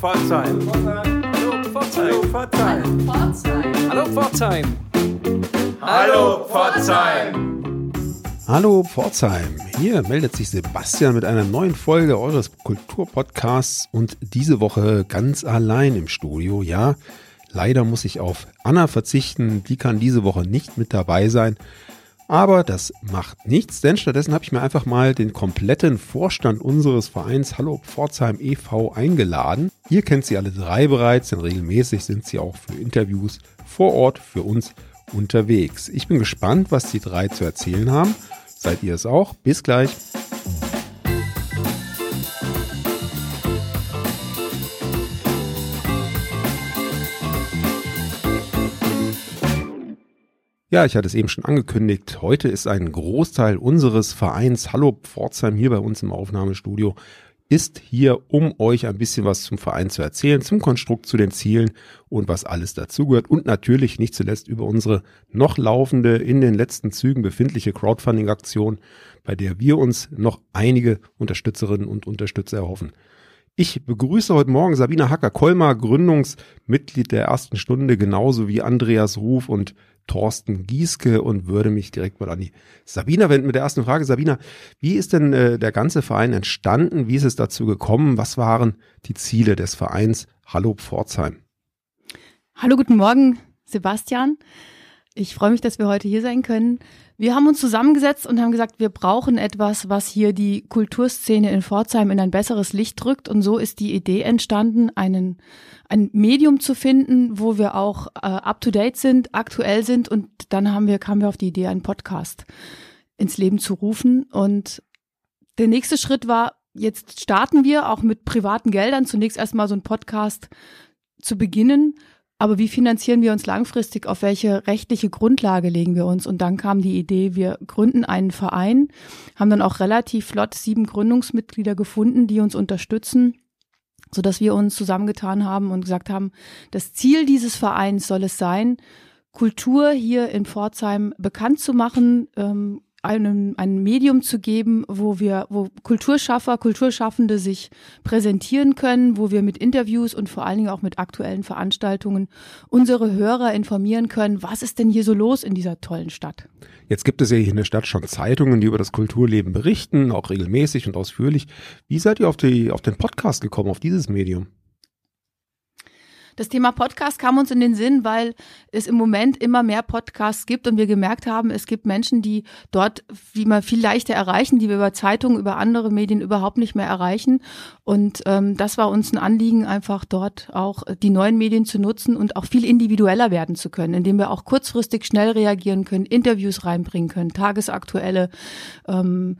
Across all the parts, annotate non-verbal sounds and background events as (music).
Pforzheim. Hallo Pforzheim. Hallo Pforzheim. Hallo Pforzheim. Hallo Pforzheim. Hier meldet sich Sebastian mit einer neuen Folge eures Kulturpodcasts und diese Woche ganz allein im Studio. Ja, leider muss ich auf Anna verzichten. Die kann diese Woche nicht mit dabei sein. Aber das macht nichts, denn stattdessen habe ich mir einfach mal den kompletten Vorstand unseres Vereins Hallo Pforzheim e.V. eingeladen. Ihr kennt sie alle drei bereits, denn regelmäßig sind sie auch für Interviews vor Ort für uns unterwegs. Ich bin gespannt, was die drei zu erzählen haben. Seid ihr es auch? Bis gleich. Ja, ich hatte es eben schon angekündigt. Heute ist ein Großteil unseres Vereins Hallo Pforzheim hier bei uns im Aufnahmestudio ist hier, um euch ein bisschen was zum Verein zu erzählen, zum Konstrukt, zu den Zielen und was alles dazugehört und natürlich nicht zuletzt über unsere noch laufende, in den letzten Zügen befindliche Crowdfunding-Aktion, bei der wir uns noch einige Unterstützerinnen und Unterstützer erhoffen. Ich begrüße heute Morgen Sabina Hacker-Kolmar, Gründungsmitglied der ersten Stunde, genauso wie Andreas Ruf und Thorsten Gieske und würde mich direkt mal an die Sabina wenden mit der ersten Frage. Sabina, wie ist denn äh, der ganze Verein entstanden? Wie ist es dazu gekommen? Was waren die Ziele des Vereins Hallo Pforzheim? Hallo, guten Morgen, Sebastian. Ich freue mich, dass wir heute hier sein können. Wir haben uns zusammengesetzt und haben gesagt, wir brauchen etwas, was hier die Kulturszene in Pforzheim in ein besseres Licht drückt. Und so ist die Idee entstanden, einen, ein Medium zu finden, wo wir auch äh, up-to-date sind, aktuell sind. Und dann haben wir, kamen wir auf die Idee, einen Podcast ins Leben zu rufen. Und der nächste Schritt war, jetzt starten wir auch mit privaten Geldern zunächst erstmal so einen Podcast zu beginnen aber wie finanzieren wir uns langfristig? Auf welche rechtliche Grundlage legen wir uns? Und dann kam die Idee, wir gründen einen Verein, haben dann auch relativ flott sieben Gründungsmitglieder gefunden, die uns unterstützen so dass wir uns zusammengetan haben und gesagt haben, das Ziel dieses Vereins soll es sein, Kultur hier in Pforzheim bekannt zu machen, ähm, einem, ein Medium zu geben, wo wir, wo Kulturschaffer, Kulturschaffende sich präsentieren können, wo wir mit Interviews und vor allen Dingen auch mit aktuellen Veranstaltungen unsere Hörer informieren können, was ist denn hier so los in dieser tollen Stadt. Jetzt gibt es ja hier in der Stadt schon Zeitungen, die über das Kulturleben berichten, auch regelmäßig und ausführlich. Wie seid ihr auf, die, auf den Podcast gekommen, auf dieses Medium? Das Thema Podcast kam uns in den Sinn, weil es im Moment immer mehr Podcasts gibt und wir gemerkt haben, es gibt Menschen, die dort, wie man viel leichter erreichen, die wir über Zeitungen, über andere Medien überhaupt nicht mehr erreichen. Und ähm, das war uns ein Anliegen, einfach dort auch die neuen Medien zu nutzen und auch viel individueller werden zu können, indem wir auch kurzfristig schnell reagieren können, Interviews reinbringen können, tagesaktuelle ähm,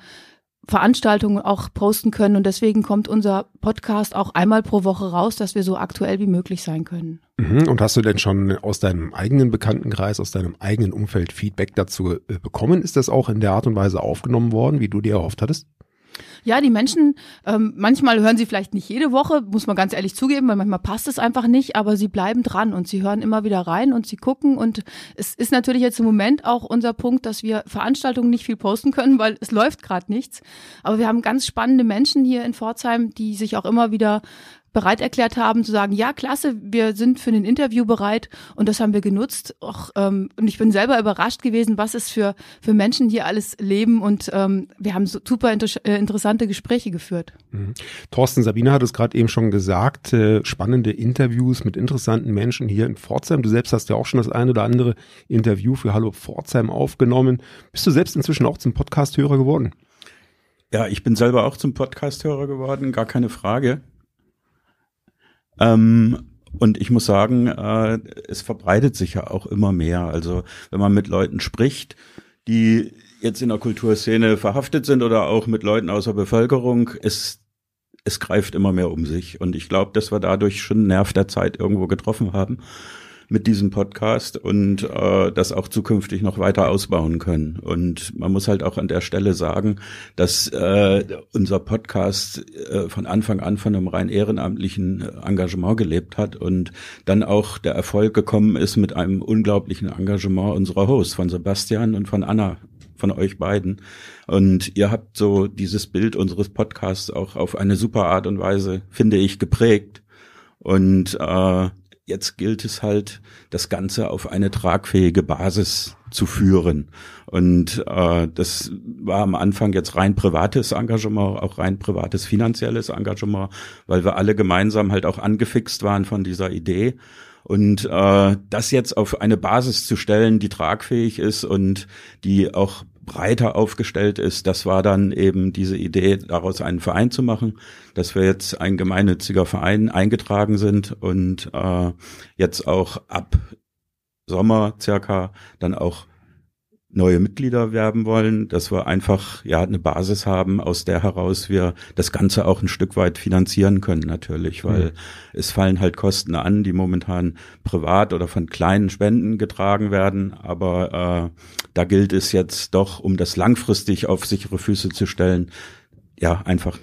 Veranstaltungen auch posten können. Und deswegen kommt unser Podcast auch einmal pro Woche raus, dass wir so aktuell wie möglich sein können. Mhm. Und hast du denn schon aus deinem eigenen Bekanntenkreis, aus deinem eigenen Umfeld Feedback dazu äh, bekommen? Ist das auch in der Art und Weise aufgenommen worden, wie du dir erhofft hattest? Ja, die Menschen, ähm, manchmal hören sie vielleicht nicht jede Woche, muss man ganz ehrlich zugeben, weil manchmal passt es einfach nicht, aber sie bleiben dran und sie hören immer wieder rein und sie gucken. Und es ist natürlich jetzt im Moment auch unser Punkt, dass wir Veranstaltungen nicht viel posten können, weil es läuft gerade nichts. Aber wir haben ganz spannende Menschen hier in Pforzheim, die sich auch immer wieder bereit erklärt haben zu sagen, ja, klasse, wir sind für ein Interview bereit und das haben wir genutzt. Och, ähm, und ich bin selber überrascht gewesen, was es für, für Menschen hier alles leben und ähm, wir haben so super inter äh, interessante Gespräche geführt. Mhm. Thorsten Sabine hat es gerade eben schon gesagt, äh, spannende Interviews mit interessanten Menschen hier in Pforzheim. Du selbst hast ja auch schon das eine oder andere Interview für Hallo Pforzheim aufgenommen. Bist du selbst inzwischen auch zum Podcast-Hörer geworden? Ja, ich bin selber auch zum Podcast-Hörer geworden, gar keine Frage. Ähm, und ich muss sagen, äh, es verbreitet sich ja auch immer mehr. Also wenn man mit Leuten spricht, die jetzt in der Kulturszene verhaftet sind oder auch mit Leuten aus der Bevölkerung, es, es greift immer mehr um sich. Und ich glaube, dass wir dadurch schon einen Nerv der Zeit irgendwo getroffen haben mit diesem Podcast und äh, das auch zukünftig noch weiter ausbauen können. Und man muss halt auch an der Stelle sagen, dass äh, unser Podcast äh, von Anfang an von einem rein ehrenamtlichen Engagement gelebt hat und dann auch der Erfolg gekommen ist mit einem unglaublichen Engagement unserer Hosts, von Sebastian und von Anna von euch beiden. Und ihr habt so dieses Bild unseres Podcasts auch auf eine super Art und Weise, finde ich, geprägt. Und äh, jetzt gilt es halt, das Ganze auf eine tragfähige Basis zu führen. Und äh, das war am Anfang jetzt rein privates Engagement, auch rein privates finanzielles Engagement, weil wir alle gemeinsam halt auch angefixt waren von dieser Idee. Und äh, das jetzt auf eine Basis zu stellen, die tragfähig ist und die auch breiter aufgestellt ist, das war dann eben diese Idee, daraus einen Verein zu machen, dass wir jetzt ein gemeinnütziger Verein eingetragen sind und äh, jetzt auch ab Sommer circa dann auch neue Mitglieder werben wollen, dass wir einfach ja eine Basis haben, aus der heraus wir das Ganze auch ein Stück weit finanzieren können natürlich, weil mhm. es fallen halt Kosten an, die momentan privat oder von kleinen Spenden getragen werden, aber äh, da gilt es jetzt doch, um das langfristig auf sichere Füße zu stellen, ja einfach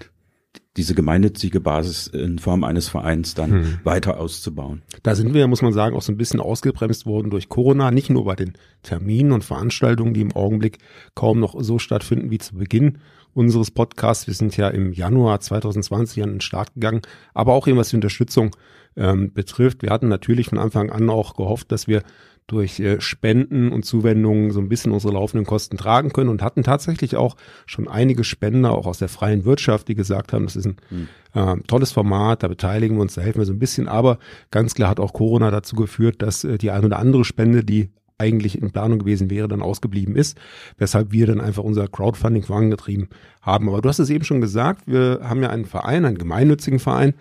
diese gemeinnützige Basis in Form eines Vereins dann hm. weiter auszubauen. Da sind wir, muss man sagen, auch so ein bisschen ausgebremst worden durch Corona, nicht nur bei den Terminen und Veranstaltungen, die im Augenblick kaum noch so stattfinden wie zu Beginn unseres Podcasts. Wir sind ja im Januar 2020 an den Start gegangen, aber auch eben was die Unterstützung ähm, betrifft. Wir hatten natürlich von Anfang an auch gehofft, dass wir durch äh, Spenden und Zuwendungen so ein bisschen unsere laufenden Kosten tragen können und hatten tatsächlich auch schon einige Spender, auch aus der freien Wirtschaft, die gesagt haben, das ist ein mhm. äh, tolles Format, da beteiligen wir uns, da helfen wir so ein bisschen. Aber ganz klar hat auch Corona dazu geführt, dass äh, die eine oder andere Spende, die eigentlich in Planung gewesen wäre, dann ausgeblieben ist, weshalb wir dann einfach unser Crowdfunding vorangetrieben haben. Aber du hast es eben schon gesagt, wir haben ja einen Verein, einen gemeinnützigen Verein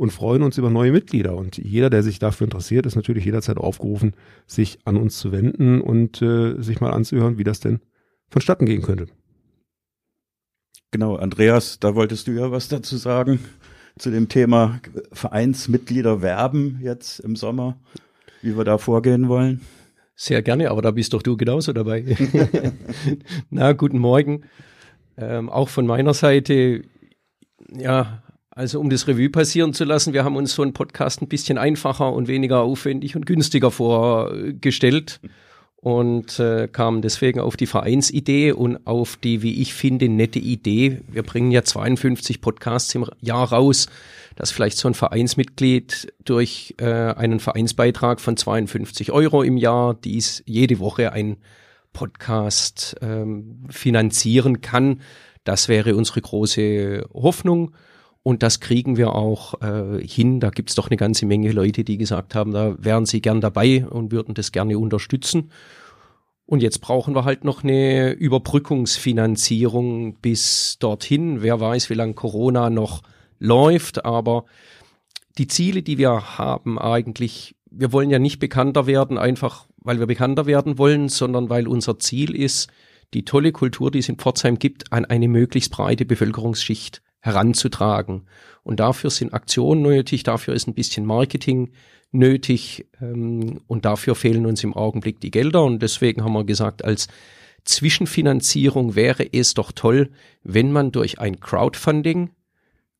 und freuen uns über neue Mitglieder. Und jeder, der sich dafür interessiert, ist natürlich jederzeit aufgerufen, sich an uns zu wenden und äh, sich mal anzuhören, wie das denn vonstatten gehen könnte. Genau, Andreas, da wolltest du ja was dazu sagen zu dem Thema Vereinsmitglieder werben jetzt im Sommer, wie wir da vorgehen wollen. Sehr gerne, aber da bist doch du genauso dabei. (laughs) (laughs) Na, guten Morgen. Ähm, auch von meiner Seite, ja, also um das Revue passieren zu lassen, wir haben uns so einen Podcast ein bisschen einfacher und weniger aufwendig und günstiger vorgestellt und äh, kamen deswegen auf die Vereinsidee und auf die, wie ich finde, nette Idee. Wir bringen ja 52 Podcasts im Jahr raus, dass vielleicht so ein Vereinsmitglied durch äh, einen Vereinsbeitrag von 52 Euro im Jahr dies jede Woche ein Podcast ähm, finanzieren kann. Das wäre unsere große Hoffnung. Und das kriegen wir auch äh, hin. Da gibt's doch eine ganze Menge Leute, die gesagt haben, da wären sie gern dabei und würden das gerne unterstützen. Und jetzt brauchen wir halt noch eine Überbrückungsfinanzierung bis dorthin. Wer weiß, wie lange Corona noch läuft. Aber die Ziele, die wir haben, eigentlich, wir wollen ja nicht bekannter werden, einfach weil wir bekannter werden wollen, sondern weil unser Ziel ist, die tolle Kultur, die es in Pforzheim gibt, an eine möglichst breite Bevölkerungsschicht heranzutragen. Und dafür sind Aktionen nötig, dafür ist ein bisschen Marketing nötig ähm, und dafür fehlen uns im Augenblick die Gelder. Und deswegen haben wir gesagt, als Zwischenfinanzierung wäre es doch toll, wenn man durch ein Crowdfunding,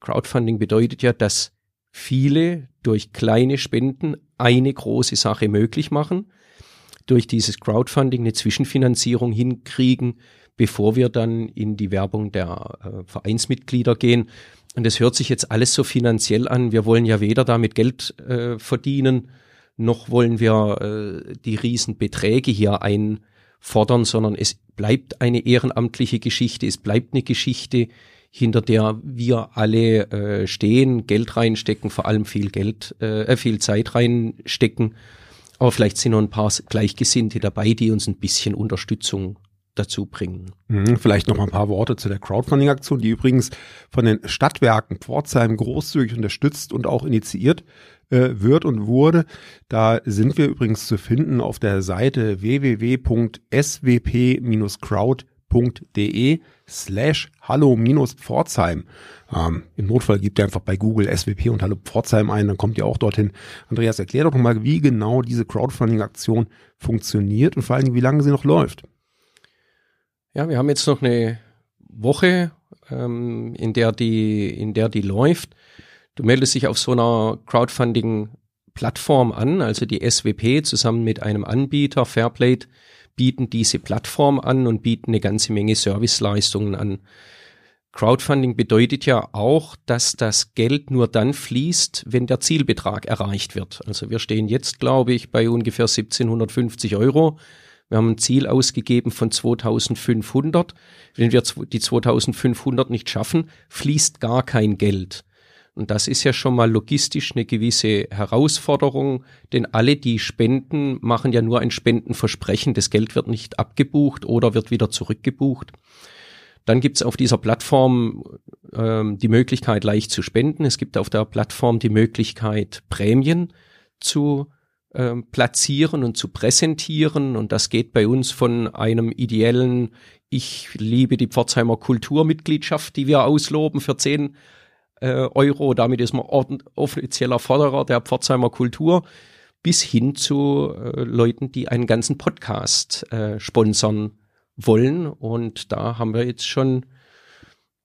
Crowdfunding bedeutet ja, dass viele durch kleine Spenden eine große Sache möglich machen, durch dieses Crowdfunding eine Zwischenfinanzierung hinkriegen, bevor wir dann in die Werbung der äh, Vereinsmitglieder gehen. Und das hört sich jetzt alles so finanziell an. Wir wollen ja weder damit Geld äh, verdienen, noch wollen wir äh, die Riesenbeträge hier einfordern, sondern es bleibt eine ehrenamtliche Geschichte. Es bleibt eine Geschichte, hinter der wir alle äh, stehen, Geld reinstecken, vor allem viel Geld, äh, viel Zeit reinstecken. Aber vielleicht sind noch ein paar Gleichgesinnte dabei, die uns ein bisschen Unterstützung dazu bringen. Mhm, vielleicht noch mal ein paar Worte zu der Crowdfunding-Aktion, die übrigens von den Stadtwerken Pforzheim großzügig unterstützt und auch initiiert äh, wird und wurde. Da sind wir übrigens zu finden auf der Seite www.swp-crowd.de slash hallo-pforzheim. Ähm, Im Notfall gibt ihr einfach bei Google SWP und Hallo Pforzheim ein, dann kommt ihr auch dorthin. Andreas, erklär doch mal, wie genau diese Crowdfunding-Aktion funktioniert und vor allem, wie lange sie noch läuft. Ja, wir haben jetzt noch eine Woche, ähm, in der die, in der die läuft. Du meldest dich auf so einer Crowdfunding-Plattform an, also die SWP zusammen mit einem Anbieter, Fairplate, bieten diese Plattform an und bieten eine ganze Menge Serviceleistungen an. Crowdfunding bedeutet ja auch, dass das Geld nur dann fließt, wenn der Zielbetrag erreicht wird. Also wir stehen jetzt, glaube ich, bei ungefähr 1750 Euro. Wir haben ein Ziel ausgegeben von 2500. Wenn wir die 2500 nicht schaffen, fließt gar kein Geld. Und das ist ja schon mal logistisch eine gewisse Herausforderung, denn alle, die spenden, machen ja nur ein Spendenversprechen. Das Geld wird nicht abgebucht oder wird wieder zurückgebucht. Dann gibt es auf dieser Plattform ähm, die Möglichkeit, leicht zu spenden. Es gibt auf der Plattform die Möglichkeit, Prämien zu ähm, platzieren und zu präsentieren. Und das geht bei uns von einem ideellen, ich liebe die Pforzheimer Kulturmitgliedschaft, die wir ausloben für 10 äh, Euro. Damit ist man offizieller Förderer der Pforzheimer Kultur bis hin zu äh, Leuten, die einen ganzen Podcast äh, sponsern wollen. Und da haben wir jetzt schon,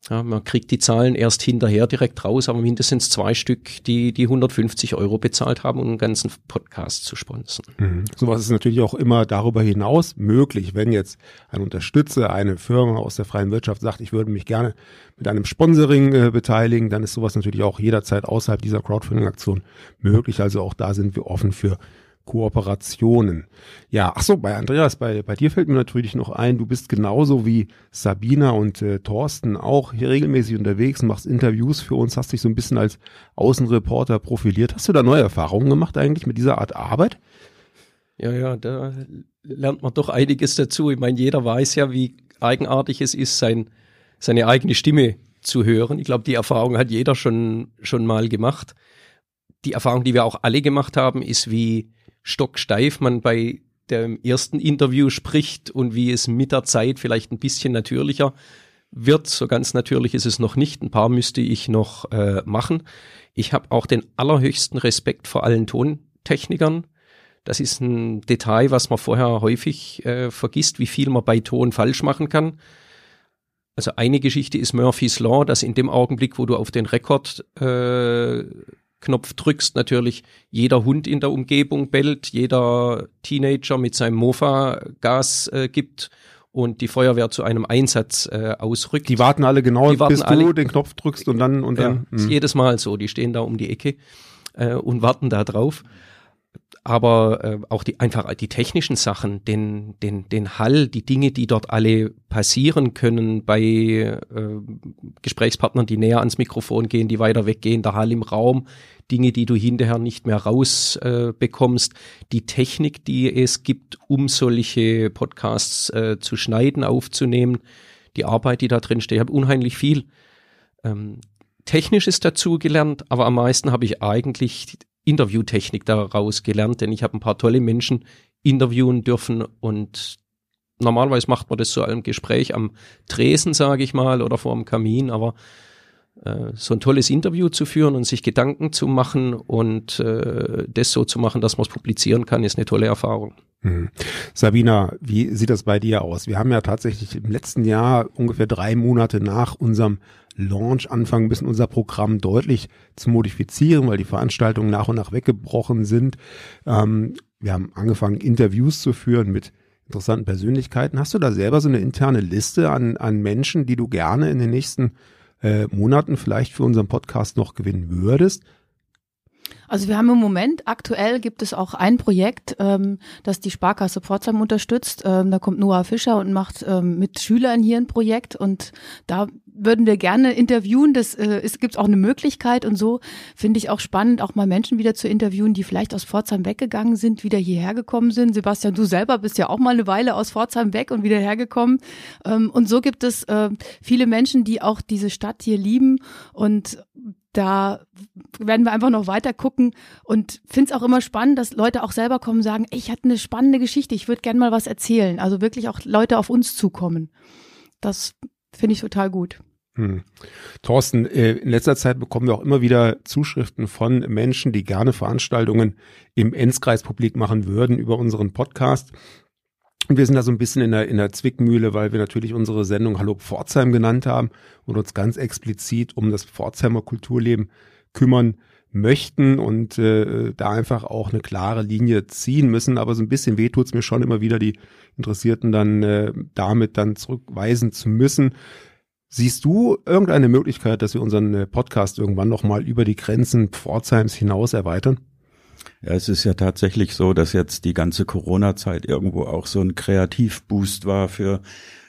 ja, man kriegt die Zahlen erst hinterher direkt raus, aber mindestens zwei Stück, die die 150 Euro bezahlt haben, um einen ganzen Podcast zu sponsern. Mhm. Sowas ist natürlich auch immer darüber hinaus möglich, wenn jetzt ein Unterstützer, eine Firma aus der freien Wirtschaft sagt, ich würde mich gerne mit einem Sponsoring äh, beteiligen, dann ist sowas natürlich auch jederzeit außerhalb dieser Crowdfunding-Aktion möglich. Also auch da sind wir offen für Kooperationen. Ja, ach so, bei Andreas, bei, bei dir fällt mir natürlich noch ein, du bist genauso wie Sabina und äh, Thorsten auch hier regelmäßig unterwegs, machst Interviews für uns, hast dich so ein bisschen als Außenreporter profiliert. Hast du da neue Erfahrungen gemacht eigentlich mit dieser Art Arbeit? Ja, ja, da lernt man doch einiges dazu. Ich meine, jeder weiß ja, wie eigenartig es ist, sein, seine eigene Stimme zu hören. Ich glaube, die Erfahrung hat jeder schon, schon mal gemacht. Die Erfahrung, die wir auch alle gemacht haben, ist, wie stocksteif man bei dem ersten Interview spricht und wie es mit der Zeit vielleicht ein bisschen natürlicher wird. So ganz natürlich ist es noch nicht. Ein paar müsste ich noch äh, machen. Ich habe auch den allerhöchsten Respekt vor allen Tontechnikern. Das ist ein Detail, was man vorher häufig äh, vergisst, wie viel man bei Ton falsch machen kann. Also eine Geschichte ist Murphy's Law, dass in dem Augenblick, wo du auf den Rekord äh, Knopf drückst, natürlich jeder Hund in der Umgebung bellt, jeder Teenager mit seinem Mofa Gas äh, gibt und die Feuerwehr zu einem Einsatz äh, ausrückt. Die warten alle genau, die bis alle, du den Knopf drückst und dann und dann. Ja, ist jedes Mal so, die stehen da um die Ecke äh, und warten da drauf aber äh, auch die einfach die technischen Sachen, den den den Hall, die Dinge, die dort alle passieren können bei äh, Gesprächspartnern, die näher ans Mikrofon gehen, die weiter weggehen, der Hall im Raum, Dinge, die du hinterher nicht mehr rausbekommst, äh, bekommst, die Technik, die es gibt, um solche Podcasts äh, zu schneiden, aufzunehmen, die Arbeit, die da drin steht, ich habe unheimlich viel ähm, Technisches dazu gelernt, aber am meisten habe ich eigentlich Interviewtechnik daraus gelernt, denn ich habe ein paar tolle Menschen interviewen dürfen und normalerweise macht man das so einem Gespräch am Tresen, sage ich mal, oder vor dem Kamin, aber so ein tolles Interview zu führen und sich Gedanken zu machen und äh, das so zu machen, dass man es publizieren kann, ist eine tolle Erfahrung. Mhm. Sabina, wie sieht das bei dir aus? Wir haben ja tatsächlich im letzten Jahr ungefähr drei Monate nach unserem Launch anfangen müssen, unser Programm deutlich zu modifizieren, weil die Veranstaltungen nach und nach weggebrochen sind. Ähm, wir haben angefangen, Interviews zu führen mit interessanten Persönlichkeiten. Hast du da selber so eine interne Liste an, an Menschen, die du gerne in den nächsten äh, Monaten vielleicht für unseren Podcast noch gewinnen würdest? Also wir haben im Moment, aktuell gibt es auch ein Projekt, ähm, das die Sparkasse Pforzheim unterstützt. Ähm, da kommt Noah Fischer und macht ähm, mit Schülern hier ein Projekt und da würden wir gerne interviewen. Das äh, ist, gibt auch eine Möglichkeit und so finde ich auch spannend, auch mal Menschen wieder zu interviewen, die vielleicht aus Pforzheim weggegangen sind, wieder hierher gekommen sind. Sebastian, du selber bist ja auch mal eine Weile aus Pforzheim weg und wieder hergekommen. Ähm, und so gibt es äh, viele Menschen, die auch diese Stadt hier lieben und da werden wir einfach noch weiter gucken und finde es auch immer spannend, dass Leute auch selber kommen und sagen, ich hatte eine spannende Geschichte, ich würde gerne mal was erzählen. Also wirklich auch Leute auf uns zukommen. Das finde ich total gut. Hm. Thorsten, äh, in letzter Zeit bekommen wir auch immer wieder Zuschriften von Menschen, die gerne Veranstaltungen im Enzkreis publik machen würden über unseren Podcast. Und wir sind da so ein bisschen in der, in der Zwickmühle, weil wir natürlich unsere Sendung Hallo Pforzheim genannt haben und uns ganz explizit um das Pforzheimer Kulturleben kümmern möchten und äh, da einfach auch eine klare Linie ziehen müssen. Aber so ein bisschen weh tut's mir schon immer wieder, die Interessierten dann äh, damit dann zurückweisen zu müssen. Siehst du irgendeine Möglichkeit, dass wir unseren äh, Podcast irgendwann nochmal über die Grenzen Pforzheims hinaus erweitern? Ja, es ist ja tatsächlich so, dass jetzt die ganze Corona-Zeit irgendwo auch so ein Kreativboost war für,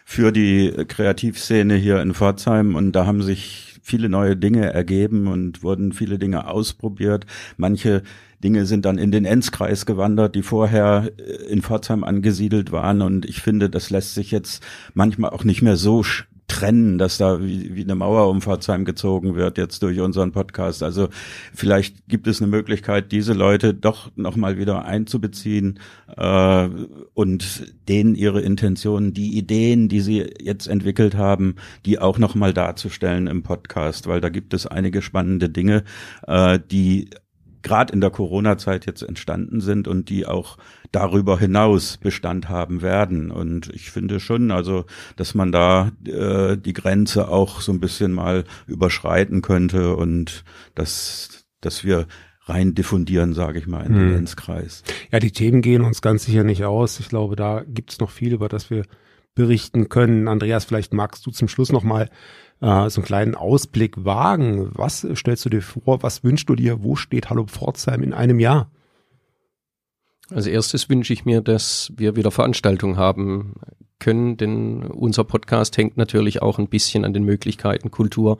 für die Kreativszene hier in Pforzheim und da haben sich viele neue Dinge ergeben und wurden viele Dinge ausprobiert. Manche Dinge sind dann in den Enzkreis gewandert, die vorher äh, in Pforzheim angesiedelt waren. Und ich finde, das lässt sich jetzt manchmal auch nicht mehr so trennen, dass da wie, wie eine Mauer um Pforzheim gezogen wird jetzt durch unseren Podcast. Also vielleicht gibt es eine Möglichkeit, diese Leute doch nochmal wieder einzubeziehen äh, und denen ihre Intentionen, die Ideen, die sie jetzt entwickelt haben, die auch nochmal darzustellen im Podcast, weil da gibt es einige spannende Dinge, äh, die gerade in der Corona-Zeit jetzt entstanden sind und die auch darüber hinaus Bestand haben werden. Und ich finde schon, also, dass man da äh, die Grenze auch so ein bisschen mal überschreiten könnte und dass, dass wir rein diffundieren, sage ich mal, in den Lenzkreis. Hm. Ja, die Themen gehen uns ganz sicher nicht aus. Ich glaube, da gibt es noch viel, über das wir berichten können. Andreas, vielleicht magst du zum Schluss noch mal äh, so einen kleinen Ausblick wagen. Was stellst du dir vor? Was wünschst du dir? Wo steht Hallo Pforzheim in einem Jahr? Als erstes wünsche ich mir, dass wir wieder Veranstaltungen haben können, denn unser Podcast hängt natürlich auch ein bisschen an den Möglichkeiten, Kultur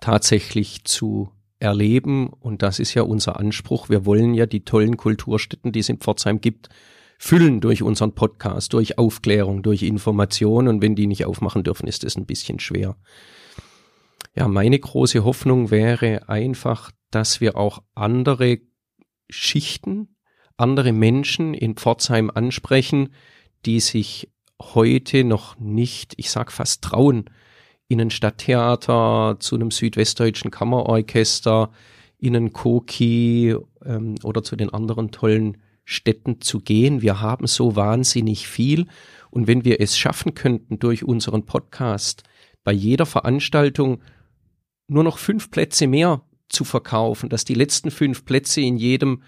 tatsächlich zu erleben. Und das ist ja unser Anspruch. Wir wollen ja die tollen Kulturstätten, die es in Pforzheim gibt, füllen durch unseren Podcast, durch Aufklärung, durch Information. Und wenn die nicht aufmachen dürfen, ist es ein bisschen schwer. Ja, meine große Hoffnung wäre einfach, dass wir auch andere Schichten andere Menschen in Pforzheim ansprechen, die sich heute noch nicht, ich sag fast trauen, in ein Stadttheater, zu einem südwestdeutschen Kammerorchester, in ein Koki ähm, oder zu den anderen tollen Städten zu gehen. Wir haben so wahnsinnig viel. Und wenn wir es schaffen könnten, durch unseren Podcast bei jeder Veranstaltung nur noch fünf Plätze mehr zu verkaufen, dass die letzten fünf Plätze in jedem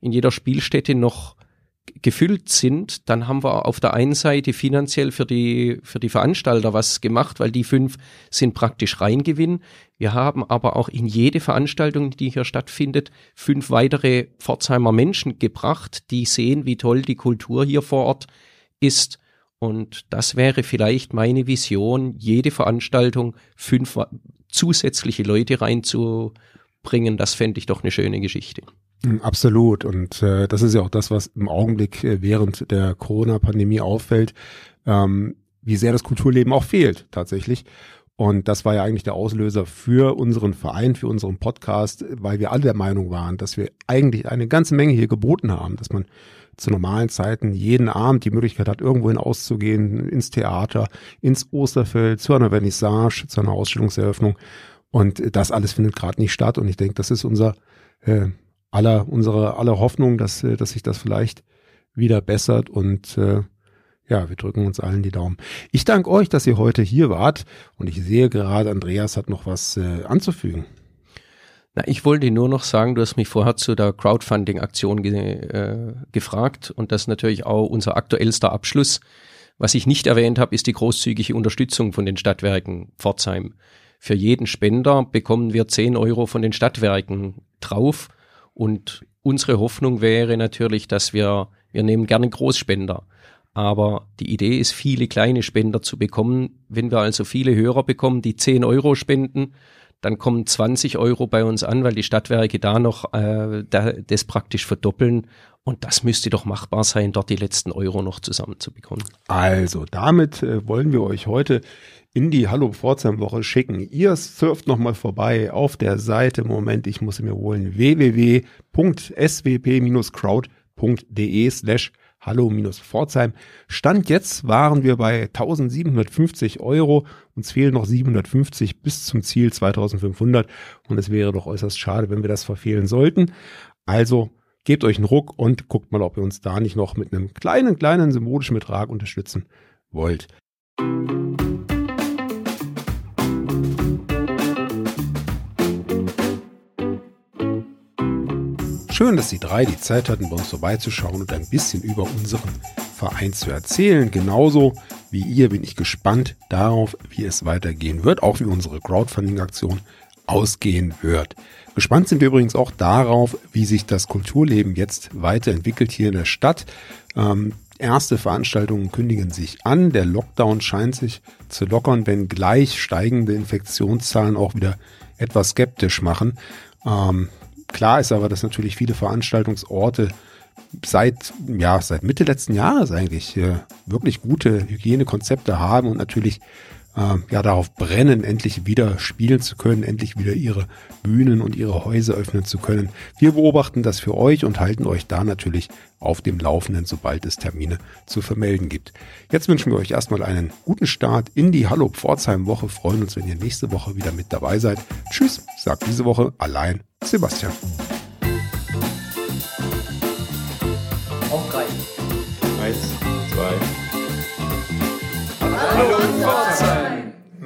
in jeder Spielstätte noch gefüllt sind, dann haben wir auf der einen Seite finanziell für die, für die Veranstalter was gemacht, weil die fünf sind praktisch Reingewinn. Wir haben aber auch in jede Veranstaltung, die hier stattfindet, fünf weitere Pforzheimer Menschen gebracht, die sehen, wie toll die Kultur hier vor Ort ist. Und das wäre vielleicht meine Vision, jede Veranstaltung fünf zusätzliche Leute reinzubringen. Das fände ich doch eine schöne Geschichte. Hm, absolut. Und äh, das ist ja auch das, was im Augenblick äh, während der Corona-Pandemie auffällt, ähm, wie sehr das Kulturleben auch fehlt tatsächlich. Und das war ja eigentlich der Auslöser für unseren Verein, für unseren Podcast, weil wir alle der Meinung waren, dass wir eigentlich eine ganze Menge hier geboten haben, dass man zu normalen Zeiten jeden Abend die Möglichkeit hat, irgendwohin auszugehen, ins Theater, ins Osterfeld, zu einer Vernissage, zu einer Ausstellungseröffnung. Und das alles findet gerade nicht statt. Und ich denke, das ist unser äh, aller, unsere aller Hoffnung, dass, äh, dass sich das vielleicht wieder bessert und äh, ja, wir drücken uns allen die Daumen. Ich danke euch, dass ihr heute hier wart und ich sehe gerade, Andreas hat noch was äh, anzufügen. Na, ich wollte nur noch sagen, du hast mich vorher zu der Crowdfunding-Aktion ge äh, gefragt und das ist natürlich auch unser aktuellster Abschluss. Was ich nicht erwähnt habe, ist die großzügige Unterstützung von den Stadtwerken Pforzheim. Für jeden Spender bekommen wir 10 Euro von den Stadtwerken drauf und unsere Hoffnung wäre natürlich, dass wir, wir nehmen gerne Großspender. Aber die Idee ist, viele kleine Spender zu bekommen. Wenn wir also viele Hörer bekommen, die 10 Euro spenden, dann kommen 20 Euro bei uns an, weil die Stadtwerke da noch äh, da, das praktisch verdoppeln. Und das müsste doch machbar sein, dort die letzten Euro noch zusammenzubekommen. Also, damit äh, wollen wir euch heute in die Hallo Pforzheim Woche schicken. Ihr surft nochmal vorbei auf der Seite, Moment, ich muss sie mir holen, www.swp-crowd.de slash Hallo-Pforzheim. Stand jetzt waren wir bei 1750 Euro. Uns fehlen noch 750 bis zum Ziel 2500. Und es wäre doch äußerst schade, wenn wir das verfehlen sollten. Also gebt euch einen Ruck und guckt mal, ob ihr uns da nicht noch mit einem kleinen, kleinen symbolischen Betrag unterstützen wollt. Schön, dass Sie drei die Zeit hatten, bei uns vorbeizuschauen und ein bisschen über unseren Verein zu erzählen. Genauso wie ihr bin ich gespannt darauf, wie es weitergehen wird, auch wie unsere Crowdfunding-Aktion ausgehen wird. Gespannt sind wir übrigens auch darauf, wie sich das Kulturleben jetzt weiterentwickelt hier in der Stadt. Ähm, erste Veranstaltungen kündigen sich an. Der Lockdown scheint sich zu lockern, wenn gleich steigende Infektionszahlen auch wieder etwas skeptisch machen. Ähm, klar ist aber, dass natürlich viele Veranstaltungsorte seit, ja, seit Mitte letzten Jahres eigentlich äh, wirklich gute Hygienekonzepte haben und natürlich äh, ja darauf brennen, endlich wieder spielen zu können, endlich wieder ihre Bühnen und ihre Häuser öffnen zu können. Wir beobachten das für euch und halten euch da natürlich auf dem Laufenden, sobald es Termine zu vermelden gibt. Jetzt wünschen wir euch erstmal einen guten Start in die Hallo Pforzheim Woche. Freuen uns, wenn ihr nächste Woche wieder mit dabei seid. Tschüss, sagt diese Woche allein Sebastian.